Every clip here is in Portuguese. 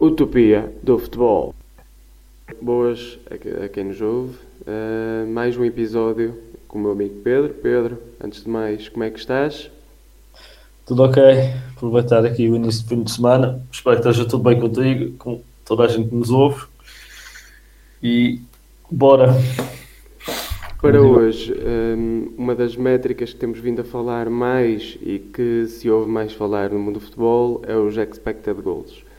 Utopia do futebol. Boas a quem nos ouve. Uh, mais um episódio com o meu amigo Pedro. Pedro, antes de mais, como é que estás? Tudo ok. Aproveitar aqui o início do fim de semana. Espero que esteja tudo bem contigo, com toda a gente que nos ouve. E bora! Para hoje, hum, uma das métricas que temos vindo a falar mais e que se ouve mais falar no mundo do futebol é os expected goals.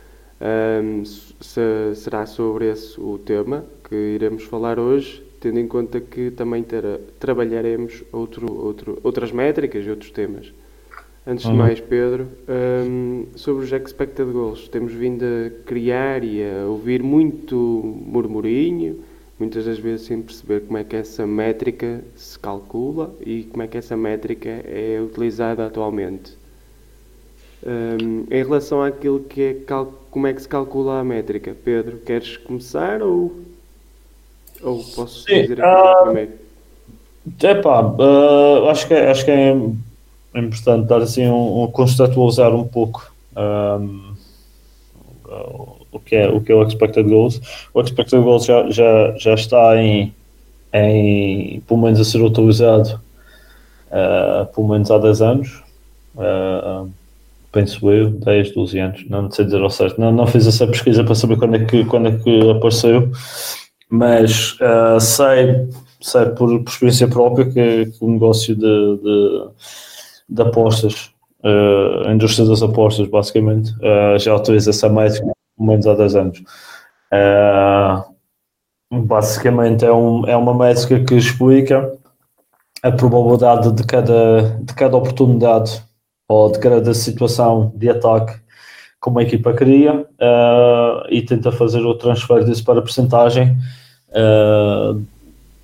Um, se, será sobre esse o tema que iremos falar hoje, tendo em conta que também ter, trabalharemos outro, outro, outras métricas e outros temas. Antes uhum. de mais, Pedro, um, sobre os expected goals, temos vindo a criar e a ouvir muito murmurinho, muitas das vezes sem perceber como é que essa métrica se calcula e como é que essa métrica é utilizada atualmente. Um, em relação àquilo que é como é que se calcula a métrica, Pedro, queres começar ou, ou posso Sim, dizer uh, primeiro? Epá, uh, acho que, é, acho que é importante dar assim um, um conceptualizar um pouco um, o, que é, o que é o expected goals. O expected goals já, já, já está em, em pelo menos a ser utilizado uh, pelo menos há 10 anos. Uh, penso eu, 10, 12 anos, não sei dizer ao certo, não, não fiz essa pesquisa para saber quando é que, quando é que apareceu, mas uh, sei, sei por, por, experiência própria que, que o negócio de, de, de apostas, uh, a indústria das apostas, basicamente, uh, já utiliza essa métrica pelo menos há 10 anos. basicamente é, um, é uma métrica que explica a probabilidade de cada, de cada oportunidade ou de cada situação de ataque como a equipa cria uh, e tenta fazer o transfer disso para a percentagem uh,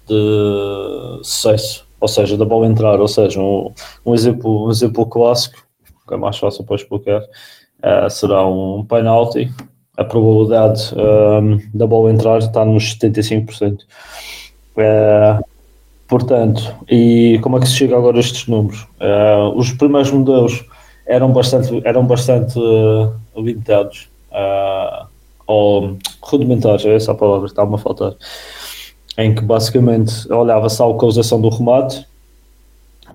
de sucesso, ou seja, da bola entrar, ou seja, um, um, exemplo, um exemplo clássico, que é mais fácil para explicar, uh, será um penalty, a probabilidade da bola entrar está nos 75%. Uh, Portanto, e como é que se chega agora a estes números? Uh, os primeiros modelos eram bastante, eram bastante uh, limitados, uh, ou rudimentares, é essa a palavra que está-me a faltar, em que basicamente olhava-se a localização do remate,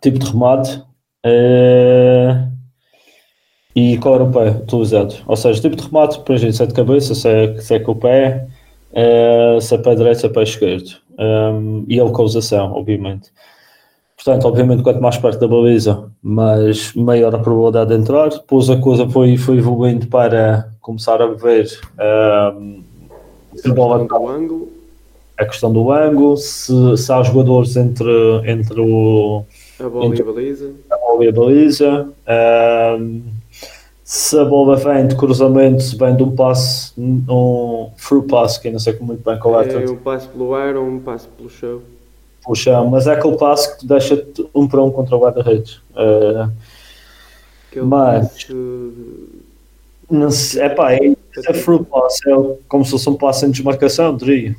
tipo de remate, e qual era o pé utilizado. Ou seja, tipo de remate, por exemplo, se é de cabeça, se é, se é com o pé, se é pé direito, se é pé esquerdo um, e a localização, obviamente. Portanto, obviamente, quanto mais perto da baliza, mas maior a probabilidade de entrar. Depois a coisa foi, foi evoluindo para começar a ver um, se a bola do ângulo. A questão do ângulo, se, se há jogadores entre, entre o. A bola entre, e a baliza. A bola e a baliza. Um, se a bola vem de cruzamento, se vem de um passe, um through pass, que eu não sei muito bem qual é. É um passe pelo ar ou um passe pelo chão? Pelo chão, mas é aquele passe que deixa um para um contra o guarda-redes. Uh, mas. Não sei, é pá, é, é through pass, é como se fosse um passe em desmarcação, diria.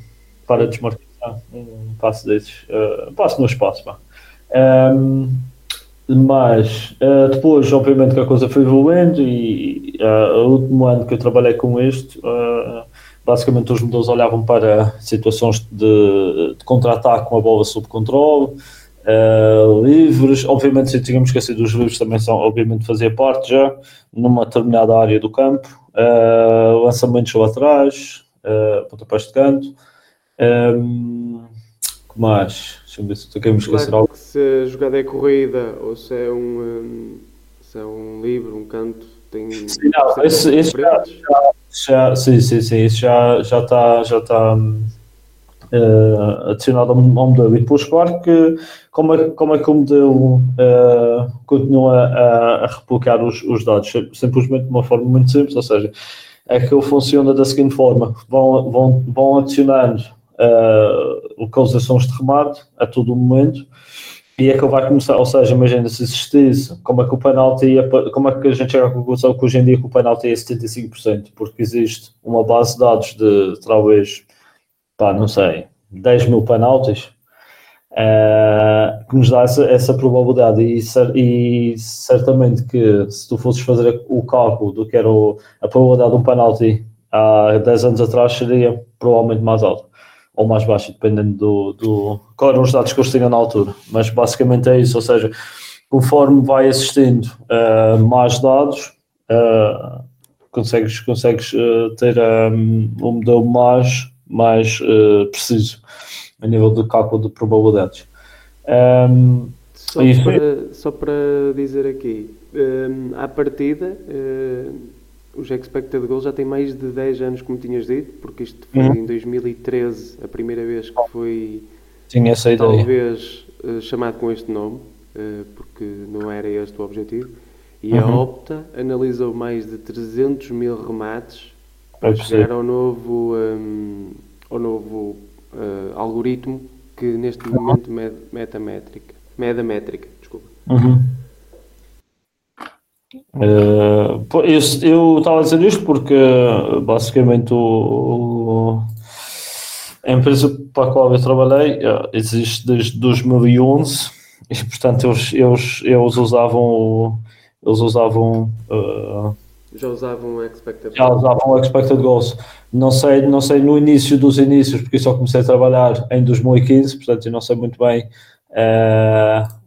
Para desmarcação, um passe desses. Uh, passe no espaço, pá. Um, mas uh, depois, obviamente, que a coisa foi evoluindo e uh, o último ano que eu trabalhei com isto, uh, basicamente os modelos olhavam para situações de, de contra-ataque com a bola sob controle, livres, obviamente se tínhamos esquecido dos livres também são, obviamente fazia parte já, numa determinada área do campo, lançamentos laterais, pontapés de canto, um, que mais? Deixa-me ver se estou a esquecer claro, algo. Se a jogada é corrida ou se é um, se é um livro, um canto, tem. Sim, não, esse, esse já, já, já, sim, sim, sim, isso já, já está já está uh, adicionado ao, modelo. E depois, claro que como é, como é que o modelo uh, continua a, a replicar os, os dados? Simplesmente de uma forma muito simples, ou seja, é que ele funciona da seguinte forma: vão, vão, vão adicionando uh, localizações de remate a todo momento e é que ele vai começar, ou seja, imagina se existisse, como é que o penalti ia, como é que a gente chega à conclusão que hoje em dia que o penalti é 75%, porque existe uma base de dados de talvez, pá, não sei, 10 mil penaltis uh, que nos dá essa, essa probabilidade. E, e, certamente que se tu fosses fazer o cálculo do que era o, a probabilidade de um penalti há 10 anos atrás seria provavelmente mais alto ou mais baixo, dependendo do, do qual eram os dados que eu tinham na altura. Mas basicamente é isso, ou seja, conforme vai assistindo uh, mais dados, uh, consegues, consegues uh, ter um, um modelo mais, mais preciso a nível de cálculo de probabilidades. Um, só, para, só para dizer aqui, um, à partida, os expected goals já tem mais de 10 anos, como tinhas dito, porque isto foi uhum. em 2013 a primeira vez que foi Tinha essa talvez uh, chamado com este nome, uh, porque não era este o objetivo. E uhum. a Opta analisou mais de 300 mil remates para chegar ao novo, um, ao novo uh, algoritmo que neste momento uhum. metamétrica, métrica, desculpa. Uhum. Uh, eu estava a dizer isto porque basicamente o, a empresa para a qual eu trabalhei uh, existe desde 2011 e portanto eles, eles, eles usavam eles usavam uh, já usavam o expected já usavam o expected goals. Não sei não sei no início dos inícios porque só comecei a trabalhar em 2015 portanto eu não sei muito bem uh,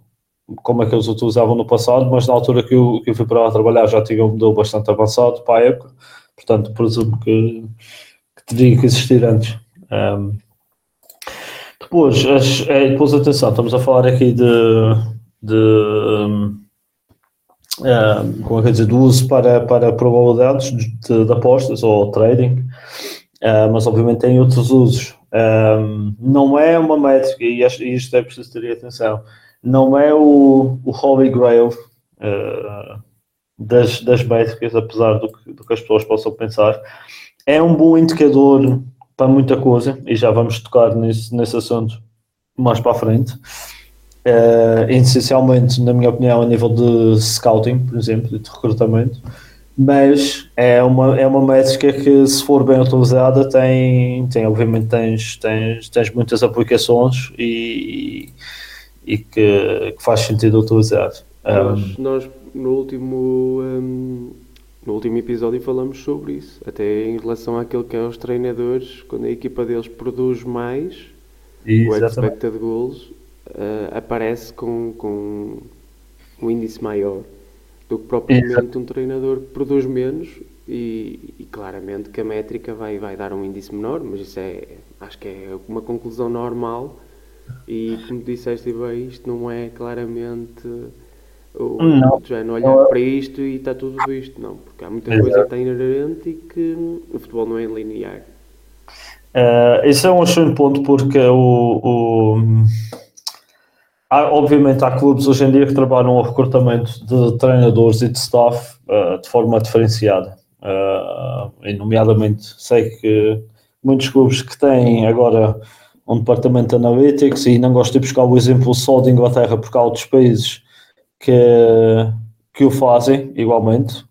como é que utilizavam no passado, mas na altura que eu, que eu fui para lá trabalhar já tinha um modelo bastante avançado para a época, portanto presumo que, que teria que existir antes. Um, depois, as, é, depois, atenção, estamos a falar aqui de, de um, um, como é que dizer, do uso para, para probabilidades de, de apostas ou trading, uh, mas obviamente tem outros usos. Não é uma métrica, e isto é preciso ter atenção, não é o, o Holy Grail uh, das, das métricas, apesar do que, do que as pessoas possam pensar. É um bom indicador para muita coisa, e já vamos tocar nesse, nesse assunto mais para a frente. Uh, essencialmente, na minha opinião, a nível de scouting, por exemplo, de recrutamento, mas é uma, é uma métrica que, se for bem utilizada, tem, tem obviamente, tens, tens, tens muitas aplicações e, e que, que faz sentido utilizar. Nós, um, nós no último um, no último episódio falamos sobre isso, até em relação àquilo que é os treinadores, quando a equipa deles produz mais, o expected goals uh, aparece com, com um índice maior do que propriamente Exato. um treinador que produz menos e, e, claramente que a métrica vai, vai dar um índice menor, mas isso é acho que é uma conclusão normal e como disseste bem, isto não é claramente o não. género olhar para isto e está tudo visto, não, porque há muita coisa que está inerente e que o futebol não é linear. Uh, esse é um excelente ponto porque o, o há, obviamente há clubes hoje em dia que trabalham o recrutamento de treinadores e de staff uh, de forma diferenciada. Uh, nomeadamente sei que muitos clubes que têm agora um departamento de analytics e não gosto de buscar o exemplo só de Inglaterra porque há outros países que, que o fazem igualmente.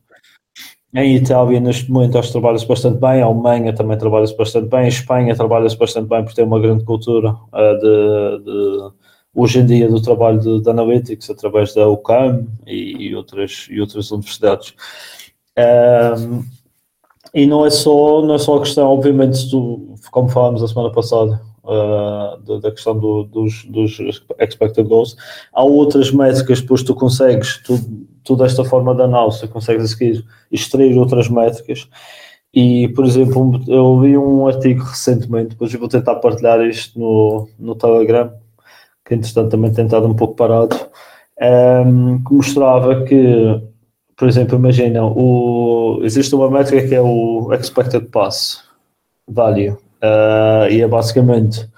Em Itália, neste momento, acho que trabalha-se bastante bem. A Alemanha também trabalha-se bastante bem. A Espanha trabalha-se bastante bem porque tem uma grande cultura uh, de, de, hoje em dia, do trabalho de, de analytics através da UCAM e, e, outras, e outras universidades. Um, e não é só não é só a questão, obviamente, do, como falámos a semana passada, uh, da, questão do, dos, dos expected goals. Há outras métricas, depois tu consegues, tu, tu desta forma de análise, consegues seguir extrair outras métricas. E, por exemplo, eu li um artigo recentemente, depois eu vou tentar partilhar isto no, no Telegram, que entretanto também tem estado um pouco parado, um, ehm, que mostrava que, por exemplo, imagina, o, existe uma métrica que é o expected pass value, Uh, e é basicamente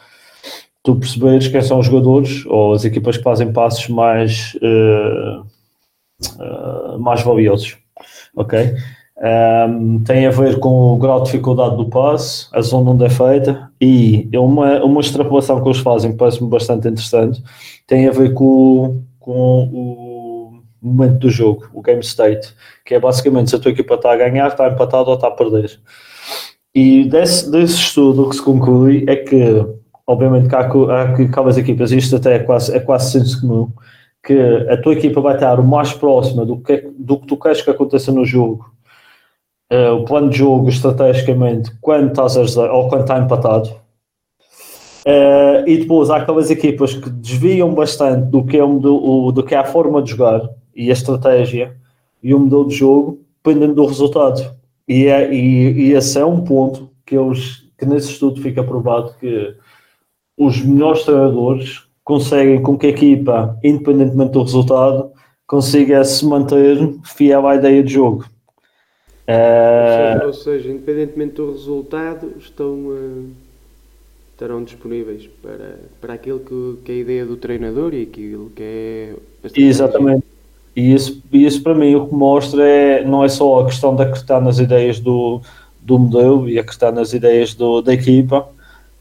tu perceberes quem são os jogadores ou as equipas que fazem passos mais, uh, uh, mais valiosos. Ok? Um, tem a ver com o grau de dificuldade do passe, a zona onde é feita e é uma, uma extrapolação que eles fazem que parece-me bastante interessante. Tem a ver com, com o momento do jogo, o game state, que é basicamente se a tua equipa está a ganhar, está empatado ou está a perder. E desse, desse estudo o que se conclui é que, obviamente, que há, há que cada equipas, isto até é quase, é quase senso comum, que a tua equipa vai estar o mais próxima do que, do que tu queres que aconteça no jogo uh, o plano de jogo estrategicamente quando estás a ajudar, ou quando está empatado. Uh, e depois há aquelas equipas que desviam bastante do que, é o, do, do que é a forma de jogar e a estratégia e o modelo de jogo, dependendo do resultado. E, é, e, e esse é um ponto que, eles, que nesse estudo fica provado que os melhores treinadores conseguem com que a equipa, independentemente do resultado, consiga se manter fiel à ideia de jogo. Uh... Ou, seja, independentemente do resultado, estão, uh, estarão disponíveis para, para aquilo que, que, é a ideia do treinador e aquilo que é. Exatamente. E isso, isso para mim o que mostra é não é só a questão de acreditar nas ideias do, do modelo e acreditar nas ideias do, da equipa,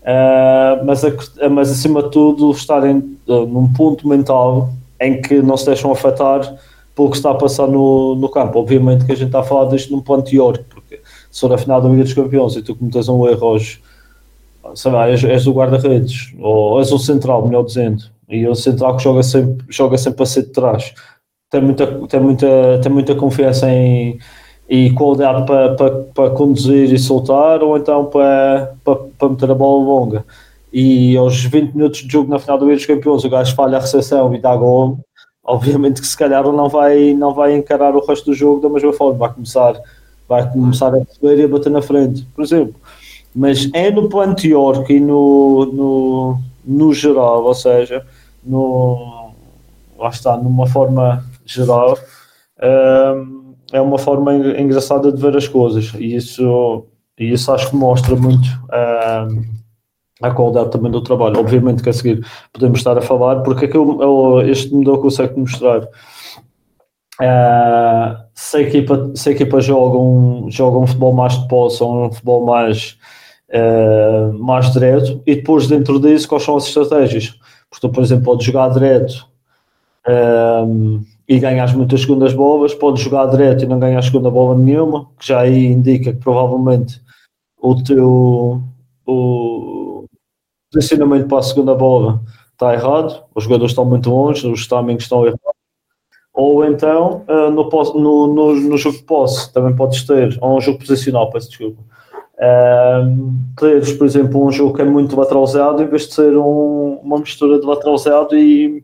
uh, mas, mas acima de tudo estarem uh, num ponto mental em que não se deixam afetar pelo que está a passar no, no campo. Obviamente que a gente está a falar disto num plano teórico, porque se for a final da Liga dos Campeões e tu cometes um erro hoje, sei lá, és, és o guarda-redes, ou és o central, melhor dizendo, e o central que joga sempre, joga sempre a ser de trás, tem muita, tem muita, tem muita confiança em e qualidade para, para, para conduzir e soltar, ou então para, para, para meter a bola longa. E aos 20 minutos de jogo na final do Liga dos Campeões, o gajo falha a recepção e dá gol. Obviamente que se calhar não vai, não vai encarar o resto do jogo da mesma forma, vai começar, vai começar a receber e a bater na frente, por exemplo. Mas é no plano teórico e no, no, no geral, ou seja, no, lá está, numa forma geral, é uma forma engraçada de ver as coisas e isso, e isso acho que mostra muito a qualidade também do trabalho. Obviamente que a seguir podemos estar a falar, porque é que eu, eu, este modelo consegue mostrar. Uh, se, a equipa, se a equipa joga um, joga um futebol mais de posse ou um futebol mais, uh, mais direto, e depois dentro disso, quais são as estratégias? Porque tu, por exemplo, podes jogar direto. E ganhas muitas segundas bolas, podes jogar direto e não ganhas segunda bola nenhuma, que já aí indica que provavelmente o teu o posicionamento para a segunda bola está errado, os jogadores estão muito longe, os timings estão errados. Ou então, uh, no, no, no, no, jogo de posse, também podes ter, ou um jogo posicional, peço desculpa, uh, teres, por exemplo, um jogo que é muito lateralizado, em vez de ser um, uma mistura de lateralizado e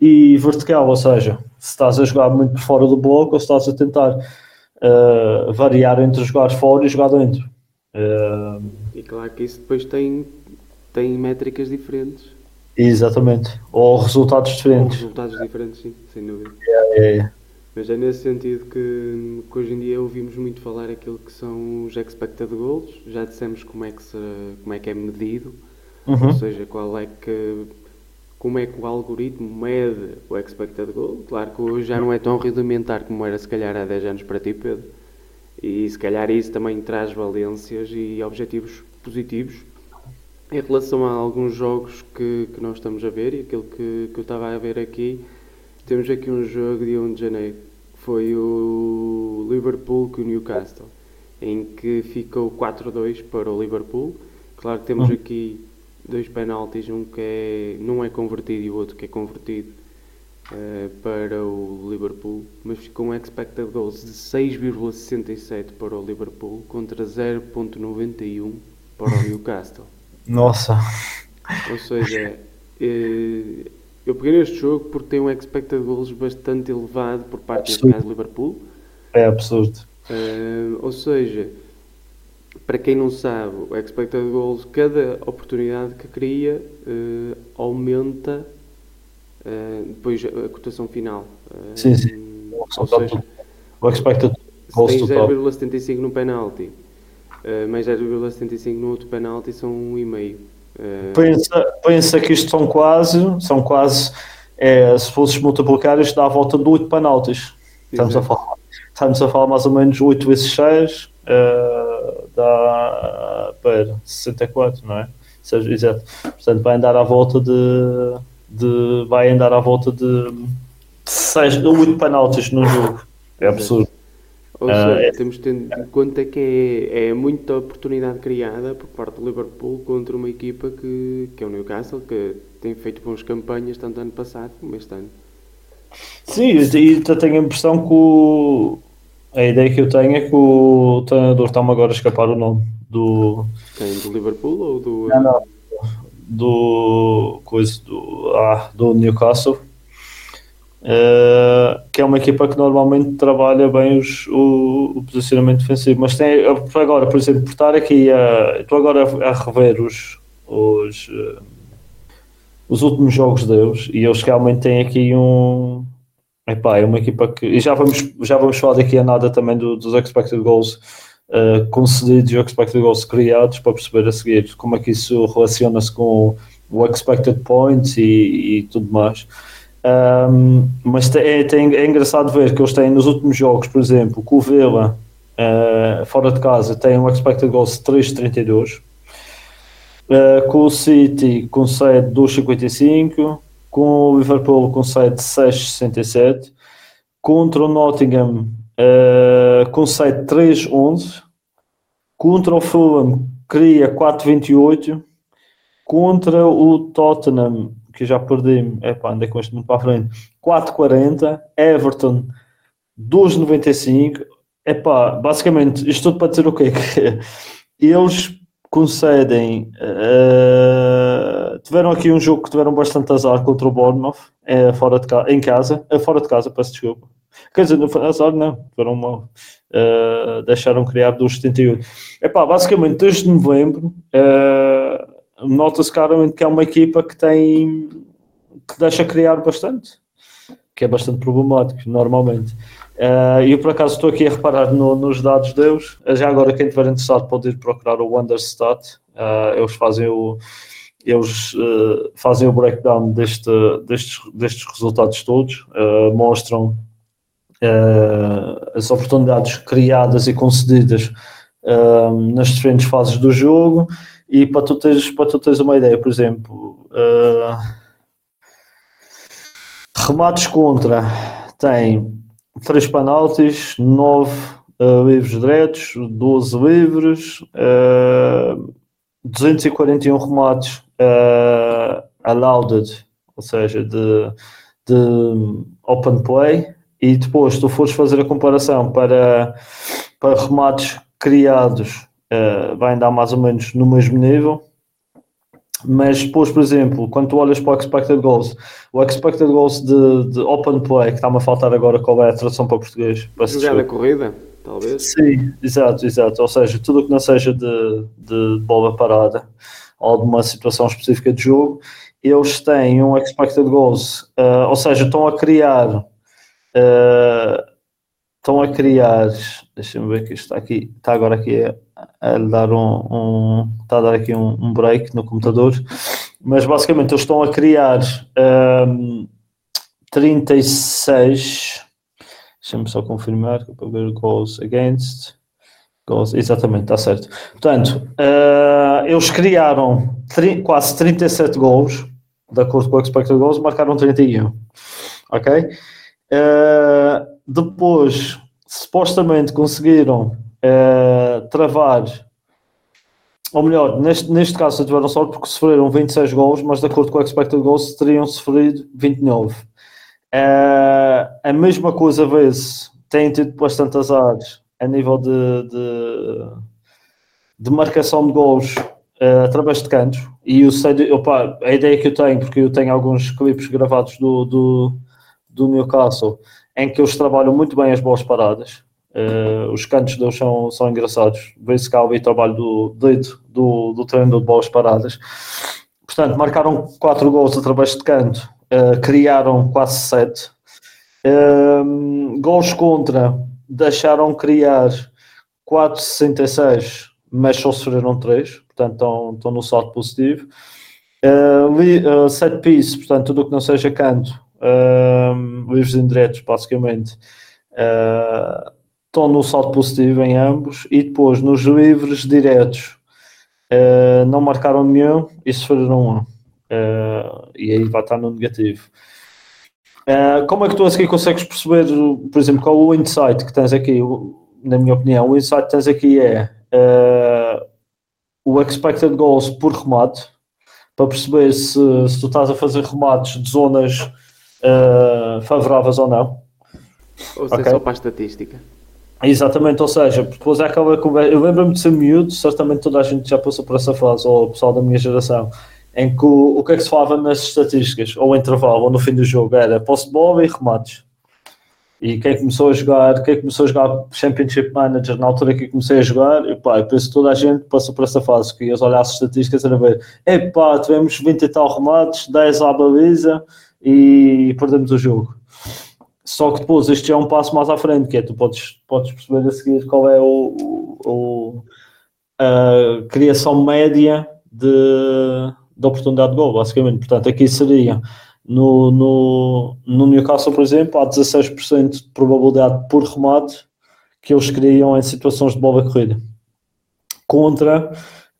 e vertical, ou seja, se estás a jogar muito por fora do bloco ou se estás a tentar uh, variar entre jogar fora e jogar dentro. Uh, e claro que isso depois tem, tem métricas diferentes. Exatamente, ou resultados diferentes. Ou resultados diferentes, sim, sem dúvida. É, é. Mas é nesse sentido que, que, hoje em dia ouvimos muito falar aquilo que são os expected goals, já dissemos como é que, se, como é, que é medido, uhum. ou seja, qual é que como é que o algoritmo mede o expected goal. Claro que hoje já não é tão rudimentar como era se calhar há 10 anos para ti, Pedro. E se calhar isso também traz valências e objetivos positivos em relação a alguns jogos que, que nós estamos a ver e aquilo que, que eu estava a ver aqui. Temos aqui um jogo de 1 de janeiro, que foi o Liverpool com o Newcastle, em que ficou 4-2 para o Liverpool. Claro que temos uhum. aqui dois penaltis, um que é, não é convertido e o outro que é convertido uh, para o Liverpool, mas ficou um expected goals de 6,67 para o Liverpool contra 0,91 para o Newcastle. Nossa! Ou seja, uh, eu peguei neste jogo porque tem um expected goals bastante elevado por parte do Liverpool. É absurdo. Uh, ou seja, para quem não sabe, o expected goals, cada oportunidade que cria uh, aumenta uh, depois a cotação final. Uh, sim, sim. Ou seja, o expected goals tem 0,75 no penalty, mais 0,75 no outro penalty são 1,5. Uh, pensa, pensa que isto são quase, são quase, é, se fosses multiplicar, isto dá a volta de 8 penaltis. Estamos a, falar, estamos a falar mais ou menos 8 vezes 6. Dá para 64, não é? Seja, exato. Portanto, vai andar à volta de, de vai andar à volta de 6 ou 8 penaltis no jogo. É absurdo. Ou seja, uh, é... temos de ter em conta que é, é muita oportunidade criada por parte do Liverpool contra uma equipa que, que é o Newcastle, que tem feito boas campanhas tanto ano passado como este ano. Sim, e tenho a impressão que o, a ideia que eu tenho é que o treinador está-me agora a escapar o nome do. Quem? Do Liverpool ou do. Não, não. Do. Coisa do. Ah, do Newcastle. Uh, que é uma equipa que normalmente trabalha bem os, o, o, posicionamento defensivo, mas tem agora, por exemplo, por estar aqui a, estou agora a, a rever os, os, uh, os últimos jogos deles e eles realmente têm aqui um epá, é uma equipa que e já vamos, já vamos falar daqui a nada também do, dos expected goals uh, concedidos e expected goals criados para perceber a seguir como é que isso relaciona-se com o expected points e, e tudo mais. Um, mas é, é engraçado ver que eles têm nos últimos jogos, por exemplo, com o Vila uh, fora de casa, tem um expected goals de 3,32. Uh, com o City concede 2,55. Com o Liverpool concede 6,67. Contra o Nottingham uh, concede 3,11. Contra o Fulham cria 4,28. Contra o Tottenham que já perdi, é pá, andei com este muito para a frente, 4,40, Everton 2,95, é pá, basicamente, isto tudo para dizer o quê? Que eles concedem, uh, tiveram aqui um jogo que tiveram bastante azar contra o Bournemouth, é, fora de casa, em casa, é, fora de casa, peço desculpa. Quer dizer, não foi azar, não, tiveram mal. Uh, deixaram criar dos 78. É pá, basicamente, desde novembro, uh, nota-se claramente que é uma equipa que tem que deixa criar bastante, que é bastante problemático normalmente. Uh, eu por acaso estou aqui a reparar no, nos dados deles. Já agora, quem estiver interessado pode ir procurar o Wonderstat. Uh, eles fazem o eles uh, fazem o breakdown deste, destes, destes resultados todos, mostram as oportunidades criadas e concedidas nas diferentes fases do jogo. E para tu teres, para tu teres uma ideia, por exemplo, uh, remates contra tem 3 penaltis, 9 uh, livros diretos, 12 livres, uh, 241 remates uh, allowed, ou seja, de, de open play, e depois tu fores fazer a comparação para, para remates criados uh, vai andar mais ou menos no mesmo nível. Mas depois, por exemplo, quando tu olhas para o expected goals, o expected goals de, de open play, que está-me a faltar agora qual é a tradução para português? Jogada corrida, talvez. Sim, exato, exato. Ou seja, tudo o que não seja de, de bola parada ou de uma situação específica de jogo, eles têm um expected goals, uh, ou seja, estão a criar uh, estão a criar, deixa-me ver que está aqui, está agora aqui a, a dar um, um, está a dar aqui um, um, break no computador, mas basicamente eles estão a criar um, 36, deixa-me só confirmar para ver goals against, goals, exatamente, está certo. Portanto, uh, eles criaram quase 37 gols, de acordo com o expected goals, marcaram 31, ok? Uh, depois, supostamente conseguiram uh, travar, ou melhor, neste, neste caso tiveram sorte porque sofreram 26 gols, mas de acordo com o expected goals teriam sofrido 29. Uh, eh, a mesma coisa vê-se, têm tido bastante azar a nível de, de, de marcação de gols uh, através de cantos. E eu sei, opa, a ideia que eu tenho, porque eu tenho alguns clipes gravados do, do, do Newcastle em que eles trabalham muito bem as boas paradas. Uh, os cantos deles são, são engraçados. Vê-se cá o trabalho do dedo do, do treino de boas paradas. Portanto, marcaram 4 gols através de canto, uh, criaram quase 7. Uh, gols contra, deixaram criar 4,66, mas só sofreram 3, portanto estão, no salto positivo. Uh, uh, set piece, portanto, tudo o que não seja canto, uh, livros indiretos, basicamente, uh, estão no salto positivo em ambos, e depois nos livros diretos uh, não marcaram nenhum e sofreram um. E aí vai estar no negativo. Como é que tu aqui consegues perceber, por exemplo, qual o insight que tens aqui? Na minha opinião, o insight que tens aqui é o expected goals por remate, para perceber se, se tu estás a fazer remates de zonas uh, favoráveis ou não. Ou seja, okay. só para a estatística. Exatamente, ou seja, depois é aquela conversa. Eu lembro-me de ser miúdo, certamente toda a gente já passou por essa fase, ou o pessoal da minha geração, em que o, o que é que se falava nas estatísticas, ou intervalo, ou no fim do jogo, era posse de bola e remates. E quem começou a jogar, quem começou a jogar Championship Manager na altura que comecei a jogar, e pá, penso que toda a gente passou por essa fase, que ias olhar as estatísticas e ver, epá, tivemos 20 e tal remates, 10 à baliza e perdemos o jogo. Só que depois este é um passo mais à frente, que é tu podes, podes perceber a seguir qual é o, o a criação média de, de oportunidade de gol, basicamente. Portanto, aqui seria no, no, no Newcastle, por exemplo, há 16% de probabilidade por remate que eles criam em situações de bola corrida. Contra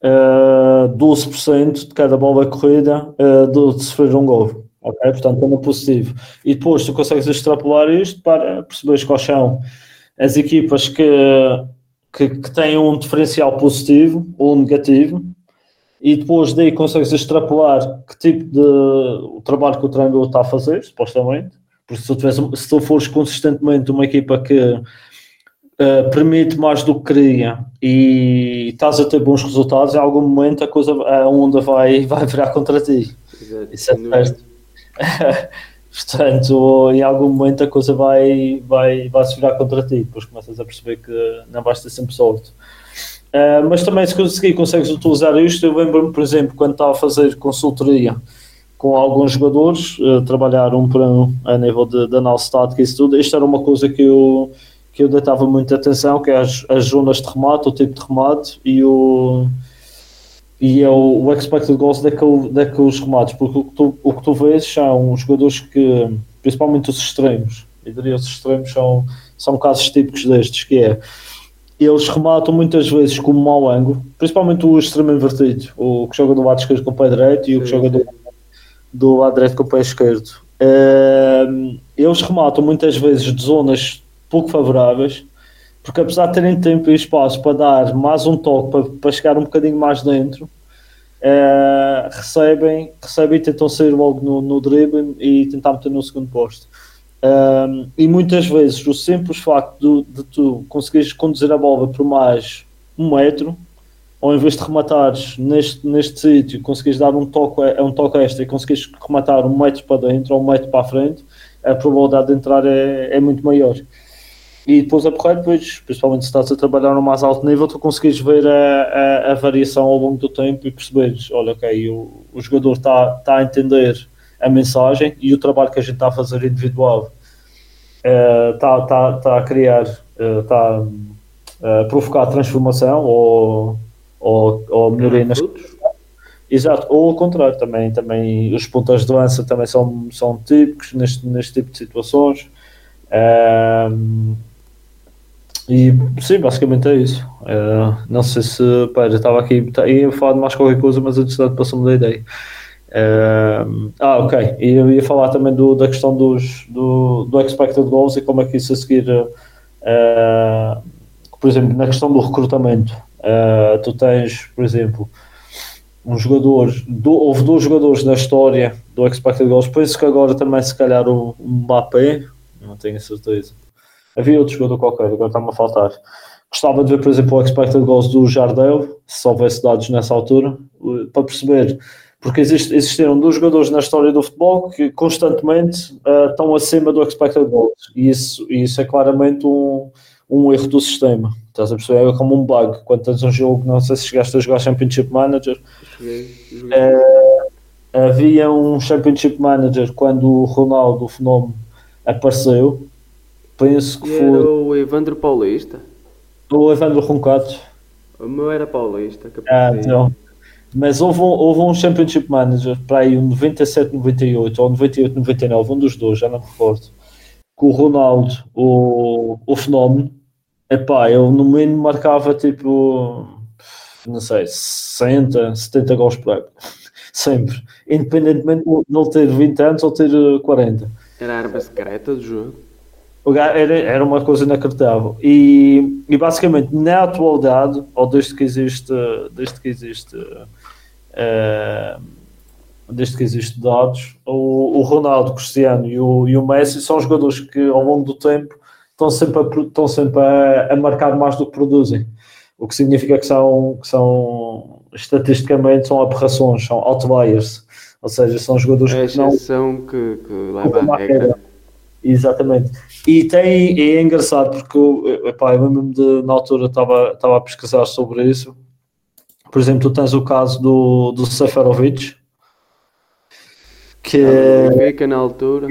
uh, 12% de cada bola corrida uh, de, sofrer um gol. Ok? Portanto, é no positivo. E depois tu consegues extrapolar isto para perceberes quais são as equipas que, que, que têm um diferencial positivo ou negativo e depois daí consegues extrapolar que tipo de o trabalho que o treinador está a fazer, supostamente. Porque se tu, tiveres, se tu fores consistentemente uma equipa que uh, permite mais do que queria e estás a ter bons resultados, em algum momento a coisa a onda vai, vai virar contra ti. Exato. Isso é certo. Portanto, em algum momento a coisa vai, vai, vai se virar contra ti, depois começas a perceber que não ter sempre sorte. Uh, mas também se conseguir consegues utilizar isto, eu lembro-me, por exemplo, quando estava a fazer consultoria com alguns jogadores, uh, trabalhar um para um a nível de, de análise estática e tudo, isto era uma coisa que eu, que eu deitava muita atenção, que é as, as zonas de remate, o tipo de remate e o e é o, o expected goals daquele, daqueles remates, porque o que, tu, o que tu vês são jogadores que, principalmente os extremos, eu diria os extremos são, são casos típicos destes, que é eles rematam muitas vezes com um mau ângulo, principalmente o extremo invertido, o que joga do lado esquerdo com o pé direito e o que joga do, do lado direito com o pé esquerdo. Eles rematam muitas vezes de zonas pouco favoráveis, porque apesar de terem tempo e espaço para dar mais um toque, para, para chegar um bocadinho mais dentro, uh, recebem, recebem e tentam sair logo no, no drible e tentar meter no segundo posto. Um, e muitas vezes o simples facto de, de, tu conseguires conduzir a bola por mais um metro, ou em vez de rematares neste, neste sítio, conseguires dar um toque, é um toque extra e conseguires rematar um metro para dentro ou um metro para a frente, a probabilidade de entrar é, é muito maior. E depois a correr, depois, principalmente se estás a trabalhar no mais alto nível, tu conseguires ver a, a, a variação ao longo do tempo e perceberes, olha, ok, o, o jogador está, está a entender a mensagem e o trabalho que a gente está a fazer individual uh, está, está, está a criar, uh, está a provocar transformação ou, ou, ou melhoria nas Exato, ou ao contrário, também, também os pontos de lança também são, são típicos neste, neste tipo de situações. E sim, basicamente é isso. Uh, não sei se. Pá, já estava aqui. Tá, ia falar de mais qualquer coisa, mas antes passou-me da ideia. Uh, ah, ok. E eu ia falar também do, da questão dos, do, do expected goals e como é que isso a seguir, uh, por exemplo, na questão do recrutamento, uh, tu tens, por exemplo, um jogador, do, houve dois jogadores na história do expected goals, penso que agora também se calhar o Mbappé, não tenho certeza. Havia outro jogador qualquer, agora está-me a faltar. Gostava de ver, por exemplo, o expected goals do Jardel, se houvesse dados nessa altura, para perceber porque existiram dois jogadores na história do futebol que constantemente uh, estão acima do expected goals e isso, isso é claramente um, um erro do sistema. Estás a perceber? É como um bug. Quando tens um jogo, não sei se chegaste a jogar Championship Manager, Uh, havia um Championship Manager quando o Ronaldo, o fenómeno, apareceu. Penso que e foi. o Evandro Paulista. O Evandro Roncato. O meu era Paulista. Ah, então. Mas houve um, houve um Championship Manager para aí, um 97, 98 ou 98, 99, um dos dois, já não me recordo. Com o Ronaldo, o, o Fenómeno, epá, ele no mínimo marcava tipo, não sei, 60, 70 gols por época. Sempre. Independentemente de ele ter 20 anos ou ter 40. Era a arma secreta do jogo. Era, era uma coisa inacreditável. E, e basicamente, na atualidade, ou desde que existe, desde que existe desde que existem dados, o, o Ronaldo, o Cristiano e o, e o Messi são jogadores que ao longo do tempo estão sempre, a, estão sempre a, a, marcar mais do que produzem. O que significa que são, que são estatisticamente são aberrações, são outliers. Ou seja, são jogadores que não. que, que leva a regra. Exatamente. E tem, e é engraçado porque epá, eu lembro-me de, na altura estava, estava a pesquisar sobre isso. Por exemplo, tu tens o caso do, do Seferovic, que fica na altura.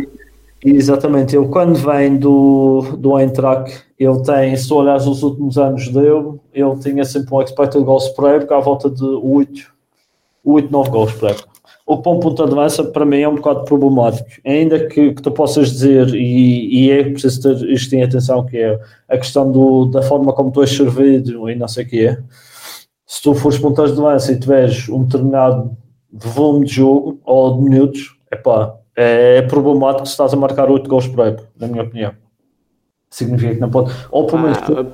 Exatamente, ele quando vem do, do Eintracht, ele tem, se tu olhares os últimos anos dele, ele tinha sempre um expected goals por época à volta de 8, 8 9 gols por época o pão ponta de lança para mim é um bocado problemático. Ainda que, que tu possas dizer, e, e é preciso ter isto em atenção, que é a questão do, da forma como tu és servido e não sei o que é. Se tu fores pontas de lança e tiveres um determinado volume de jogo ou de minutos, epá, é, é problemático se estás a marcar 8 gols por época, na minha opinião. Significa que não pode. Ou pelo menos. Ah,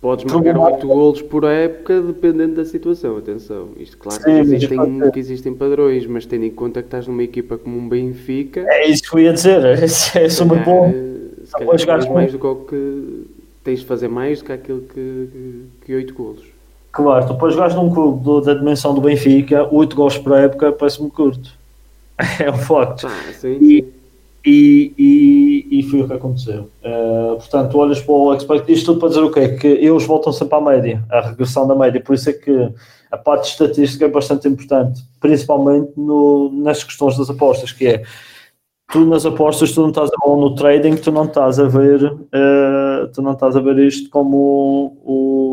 Podes marcar 8 golos por época, dependendo da situação, atenção. Isto, claro Sim, que, existem, que existem padrões, mas tendo em conta que estás numa equipa como um Benfica. É isso que eu ia dizer, é, é super bom. Se calhar mais do que tens de fazer mais do que aquilo que, que 8 golos. Claro, tu depois jogares num clube do, da dimensão do Benfica, 8 gols por época parece-me curto. É um facto. Ah, sim, e, sim e, e, e, foi o que aconteceu. Uh, portanto, olhas para o expect, isto tudo para dizer o quê? Que eles voltam sempre à média, à regressão da média, por isso é que a parte estatística é bastante importante, principalmente no, nas questões das apostas, que é tu nas apostas tu não estás a ver no trading, tu não estás a ver uh, tu não estás a ver isto como o, o,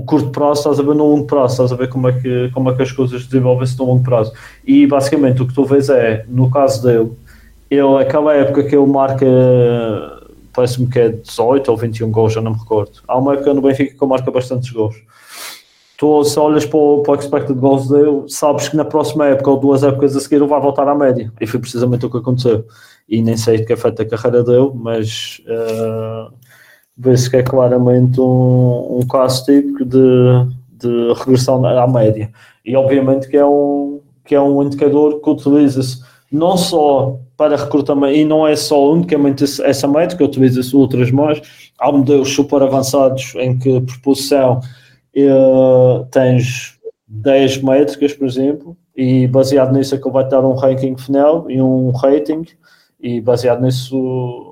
curto prazo, estás a ver no longo prazo, estás a ver como é que, como é que as coisas desenvolvem-se no longo prazo. E basicamente o que tu vês é, no caso dele, ele, aquela época que ele marca, parece-me que é 18 ou 21 gols, já não me recordo. Há uma época no Benfica que ele marca bastantes gols. Tu, se olhas para o, para o expected goals dele, sabes que na próxima época ou duas épocas a seguir ele vai voltar à média. E foi precisamente o que aconteceu. E nem sei de que é feita a carreira dele, mas uh, vê-se que é claramente um, um caso típico de, de regressão à média. E obviamente que é um, que é um indicador que utiliza-se não só para recrutamento, e não é só unicamente essa métrica, utiliza-se outras mais, há modelos super avançados em que por posição uh, tens 10 métricas, por exemplo, e baseado nisso é que vai dar um ranking final e um rating, e baseado nisso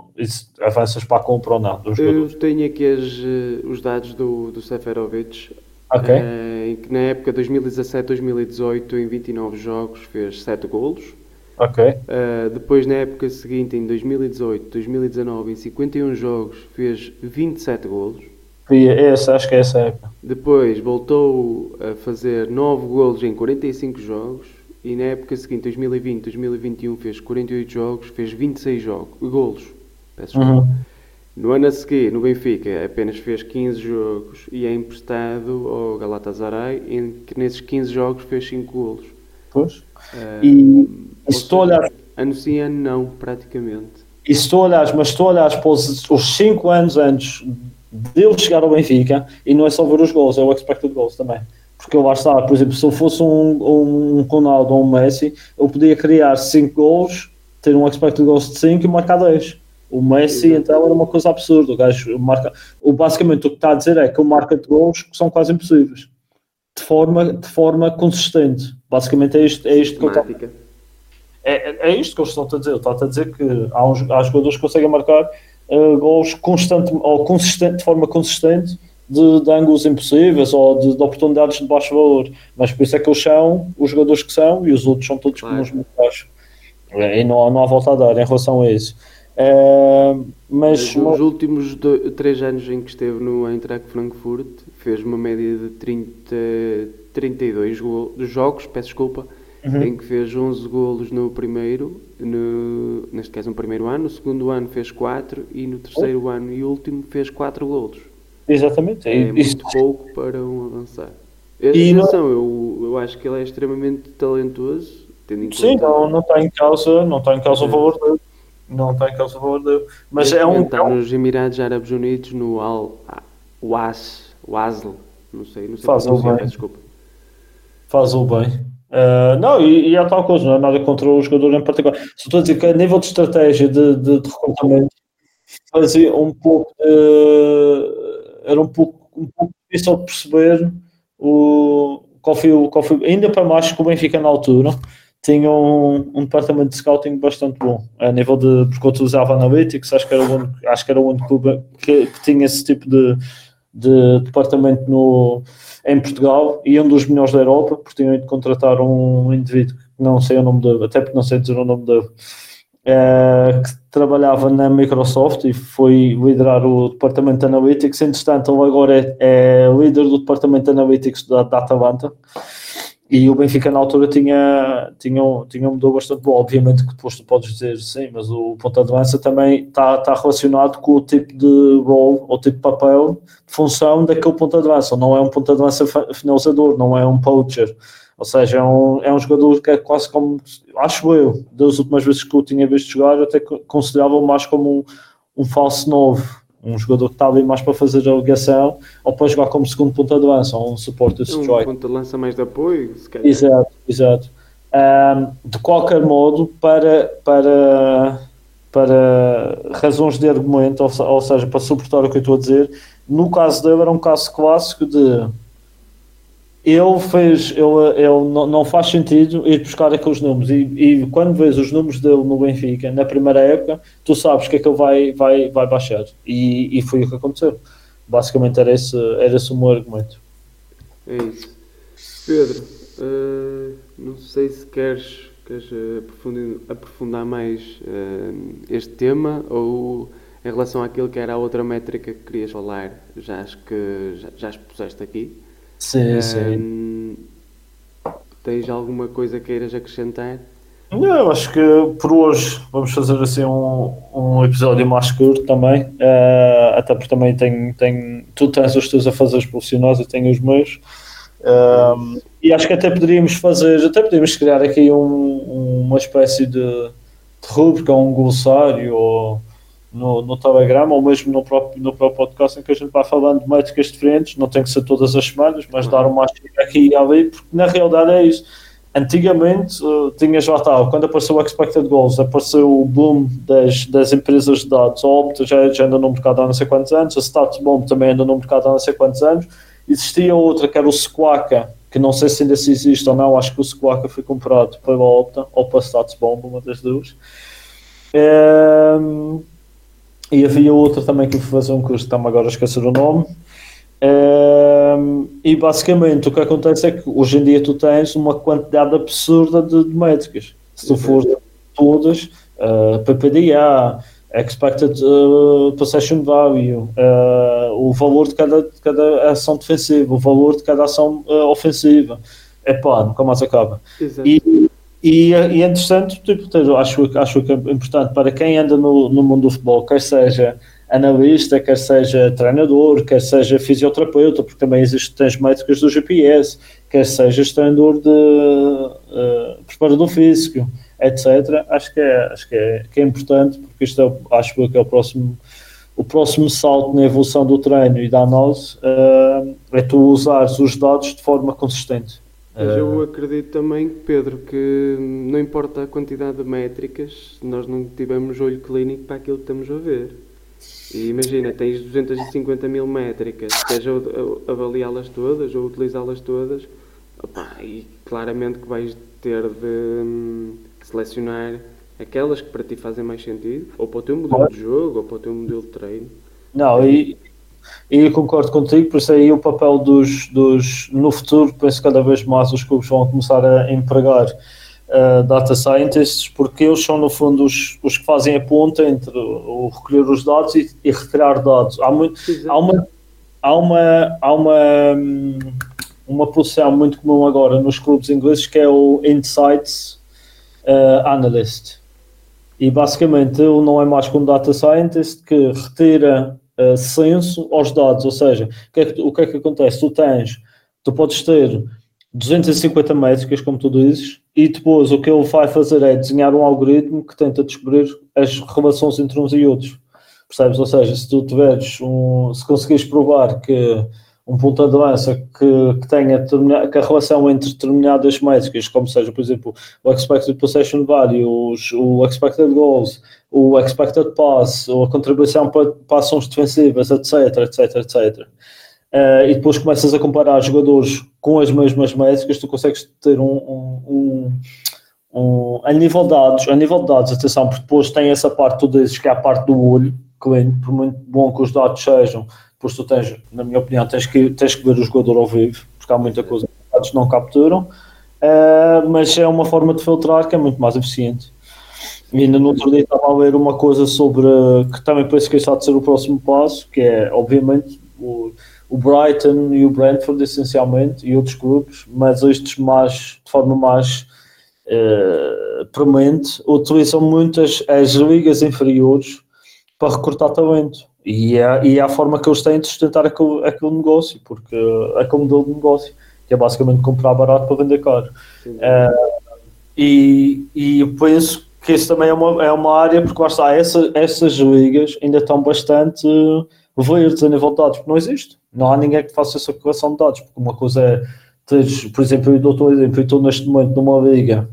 avanças para a compra ou não. Eu tenho aqui as, eh, os dados do, do Seferovic, okay. uh, em que na época 2017-2018, em 29 jogos, fez 7 golos. Ok. Uh, depois, na época seguinte, em 2018, 2019, em 51 jogos, fez 27 golos. E essa, acho que é essa época. Depois voltou a fazer 9 golos em 45 jogos. E na época seguinte, 2020, 2021, fez 48 jogos, fez 26 jogos, golos. Peço uhum. No ano a seguir, no Benfica, apenas fez 15 jogos e é emprestado ao Galatasaray, em que nesses 15 jogos fez 5 golos. Pois. Uh, e e se tu olhar. Ano sim, ano não, praticamente. E se tu olhares, mas se tu olhares para os 5 anos antes dele chegar ao Benfica, e não é só ver os gols, é o expected goals também. Porque eu lá está, por exemplo, se eu fosse um, um Ronaldo ou um Messi, eu podia criar 5 gols, ter um expected goals de 5 e marcar 10. O Messi, então, era uma coisa absurda. O gajo marca. O, basicamente, o que está a dizer é que o marca de gols que são quase impossíveis. De forma, de forma consistente. Basicamente, é isto, é isto que eu estou é, é isto que eles estão a dizer. Estão a dizer que há, uns, há jogadores que conseguem marcar uh, gols constante, ou consistente, de forma consistente de, de ângulos impossíveis ou de, de, oportunidades de baixo valor. Mas por isso é que eles são os jogadores que são e os outros são todos claro. como os muito baixos. E não não há volta a dar em relação a isso. Uh, mas, mas nos últimos dois, três anos em que esteve no Eintracht Frankfurt fez uma média de 30, 32 jogos, peço desculpa, uhum. em que fez 11 golos no primeiro, no, neste caso no primeiro ano, no segundo ano fez 4 e no terceiro oh. ano e último fez 4 golos. Exatamente. É, é muito pouco para um avançar. E atenção, não... eu, eu acho que ele é extremamente talentoso. Tendo em Sim, conta... não, não está em causa, não está em causa o valor dele. Não está em causa o valor dele. Mas é um. Está nos Emirados Árabes Unidos, no Al Was, Wasl, não sei, não sei Faz o bem. Desculpa. Faz o bem. Uh, não, e, e há tal coisa, não é nada contra o jogador em particular. Só estou a dizer que a nível de estratégia de, de, de recrutamento, fazia um pouco de, era um pouco, um pouco difícil de perceber o, qual, foi, o, qual foi, ainda para mais que o Benfica na altura tinha um, um, departamento de scouting bastante bom a nível de porque eu utilizava Analytics acho que era o único, acho que era o único clube que, que tinha esse tipo de, de departamento no, em Portugal e um dos melhores da Europa porque tinham de contratar um indivíduo que não sei o nome dele, até porque não sei dizer o nome dele é, que trabalhava na Microsoft e foi liderar o departamento de Analytics. Entretanto, ele agora é, é líder do departamento de Analytics da, da Atalanta. E o Benfica na altura tinha, tinha, tinha mudou bastante bom. Obviamente que depois tu podes dizer sim, mas o ponto de lança também está, está relacionado com o tipo de role ou tipo de papel, de função daquele ponto de lança. Não é um ponto de lança finalizador, não é um poacher. Ou seja, é um, é um jogador que é quase como, acho eu, das últimas vezes que eu tinha visto jogar, até considerava mais como um, um falso novo. Um jogador que está ali mais para fazer a ligação ou para jogar como segundo ponta de lança ou um suporte de strike. Um ponta de lança mais de apoio, se calhar. Exato, exato. Um, de qualquer modo, para, para, para razões de argumento, ou, ou seja, para suportar o que eu estou a dizer, no caso dele era um caso clássico de ele fez, ele, ele não, não faz sentido ir buscar aqueles números e, e, quando vês os números dele no Benfica na primeira época, tu sabes que é que ele vai, vai, vai baixar e, e foi o que aconteceu. Basicamente era esse, era esse o meu argumento. É isso. Pedro, uh, não sei se queres, queres aprofundar, aprofundar mais uh, este tema ou em relação àquilo que era a outra métrica que querias falar, já acho que já, já expuseste aqui. Sim, um, sim. Tens alguma coisa que queiras acrescentar? Não, eu acho que por hoje vamos fazer assim um, um episódio mais curto também, uh, até porque também tenho, tenho, tu tens os teus a fazer profissionais, eu tenho os meus. Um, e acho que até poderíamos fazer, até poderíamos criar aqui um, uma espécie de, de rubrica, um glossário ou no, no Telegram ou mesmo no próprio, no próprio podcast em que a gente vai falando de métricas diferentes, não tem que ser todas as semanas, mas dar uma aqui e ali, porque na realidade é isso. Antigamente uh, tinha já estava, quando apareceu o Expected Goals, apareceu o boom das, das empresas de dados, a Opta já, já anda no mercado há não sei quantos anos, a StatsBomb também anda no mercado há não sei quantos anos, existia outra que era o Squawka, que não sei se ainda se existe ou não, acho que o Squawka foi comprado pela Opta ou pela StatsBomb, uma das duas. Um, e havia outra também que fui fazer um curso, está-me agora a esquecer o nome. Um, e basicamente o que acontece é que hoje em dia tu tens uma quantidade absurda de, de métricas. Se tu fores todas, uh, PPDA, Expected uh, Possession Value, uh, o valor de cada, de cada ação defensiva, o valor de cada ação uh, ofensiva. É pá, nunca mais acaba. Exato. E e, e entretanto, tipo, acho, acho que é importante para quem anda no, no mundo do futebol, quer seja analista, quer seja treinador, quer seja fisioterapeuta, porque também existem tens métricas do GPS, quer seja treinador de uh, preparador físico, etc. Acho que é, acho que é, que é importante, porque isto é, acho que é o próximo, o próximo salto na evolução do treino e da análise, uh, é tu usares os dados de forma consistente. Mas eu acredito também, Pedro, que não importa a quantidade de métricas, nós não tivermos olho clínico para aquilo que estamos a ver. E imagina, tens 250 mil métricas, queres avaliá-las todas ou utilizá-las todas, opa, e claramente que vais ter de hum, selecionar aquelas que para ti fazem mais sentido, ou para o teu modelo de jogo, ou para o teu modelo de treino. Não, e, e concordo contigo, por isso aí o papel dos, dos no futuro, penso cada vez mais os clubes vão começar a empregar uh, data scientists, porque eles são no fundo os, os que fazem a ponta entre o, recolher os dados e, e retirar dados. Há, muito, há uma há uma, há uma, uma posição muito comum agora nos clubes ingleses que é o Insights uh, Analyst. E basicamente ele não é mais como data scientist que retira uh, senso aos dados, ou seja, o que, é que, o que é que acontece? Tu tens, tu podes ter 250 métricas, como tu dizes, e depois o que ele vai fazer é desenhar um algoritmo que tenta descobrir as relações entre uns e outros. Percebes? Ou seja, se tu tiveres um, se conseguires provar que um ponta de lança que, que tenha que a relação entre determinadas métricas, como seja, por exemplo, o expected possession values, o expected goals, o expected pass, ou a contribuição para, para ações defensivas, etc, etc, etc. Uh, e depois começas a comparar jogadores com as mesmas métricas, tu consegues ter um, um, um, um, a nível de dados, a nível de dados, atenção, porque depois tem essa parte, tu dizes que é a parte do olho, que por muito bom que os dados sejam, depois tu tens, na minha opinião, tens que, tens que ver o jogador ao vivo, porque há muita coisa que os dados não capturam, uh, mas é uma forma de filtrar que é muito mais eficiente. E ainda no outro dia estava a ler uma coisa sobre, que também penso que está de ser o próximo passo, que é, obviamente, o, o Brighton e o Brentford, essencialmente, e outros grupos, mas estes mais, de forma mais uh, premente, utilizam muitas as ligas inferiores para recrutar talento. E é, e é a forma que eles têm de sustentar aquele, aquele negócio, porque é aquele modelo de negócio, que é basicamente comprar barato para vender caro. Uh, e, e eu penso que isso também é uma, é uma área, porque lá está, essa, essas ligas ainda estão bastante verdes a nível de dados, porque não existe. Não há ninguém que faça essa correção de dados, porque uma coisa é teres, por exemplo, eu dou exemplo, eu estou neste momento numa liga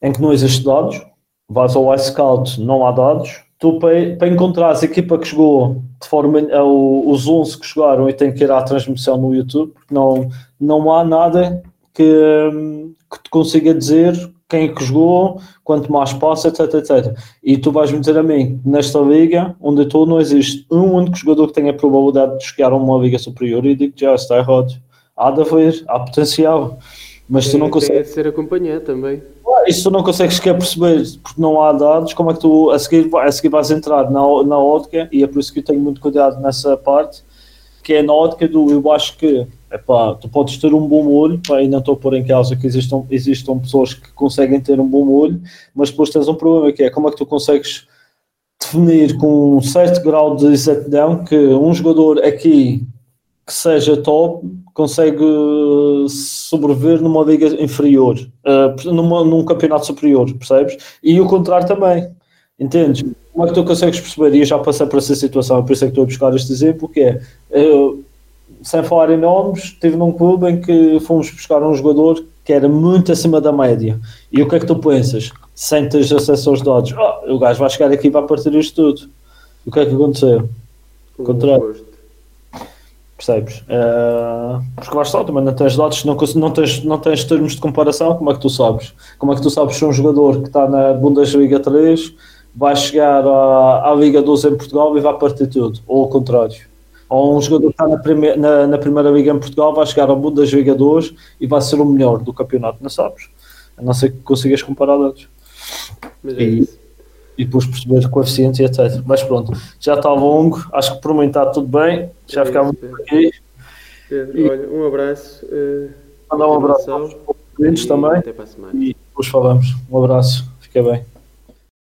em que não existe dados, vais ao iScout, não há dados, tu para, para encontrar a equipa que jogou de forma os 11 que jogaram e tem que ir à transmissão no YouTube, porque não, não há nada que, que te consiga dizer quem é que jogou, quanto mais passa, etc, etc. E tu vais-me dizer a mim, nesta liga, onde estou, não existe um único jogador que tenha probabilidade de chegar a uma liga superior e digo já, está errado. Há de haver, há potencial. Mas tu não consegues. ser acompanhado também. Isso tu não consegues sequer perceber, porque não há dados, como é que tu a seguir, a seguir vais entrar na, na ótica, e é por isso que eu tenho muito cuidado nessa parte, que é na ótica do eu acho que epá, tu podes ter um bom olho, pá, e não estou a pôr em causa que existam, existam pessoas que conseguem ter um bom olho, mas depois tens um problema que é como é que tu consegues definir com um certo grau de exatidão que um jogador aqui que seja top consegue sobreviver numa liga inferior, uh, numa, num campeonato superior, percebes? E o contrário também, entendes? Como é que tu consegues perceber? E eu já passei por essa situação, por isso é que estou a buscar este exemplo, que é, uh, sem falar em nomes, estive num clube em que fomos buscar um jogador que era muito acima da média. E o que é que tu pensas? Sem ter acesso aos dados, oh, o gajo vai chegar aqui e vai partir isto tudo. O que é que aconteceu? O contrário percebes? Uh, porque lá está, também não tens dados, não, não, tens, não tens termos de comparação, como é que tu sabes? Como é que tu sabes se um jogador que está na Bundesliga 3 vai chegar à, à Liga 12 em Portugal e vai partir tudo, ou ao contrário? Ou um jogador que está na, prime, na, na Primeira Liga em Portugal vai chegar à Bundesliga 2 e vai ser o melhor do campeonato, não sabes? A não ser que consigas comparar dados. Mas é e, e depois perceber coeficientes e etc. Mas pronto, já está longo, acho que por mim está tudo bem, já é ficamos por aqui. Pedro, e, olha, um abraço. Uh, mandar um abraço aos ouvintes também. Até para a semana. E depois falamos. Um abraço, fica bem.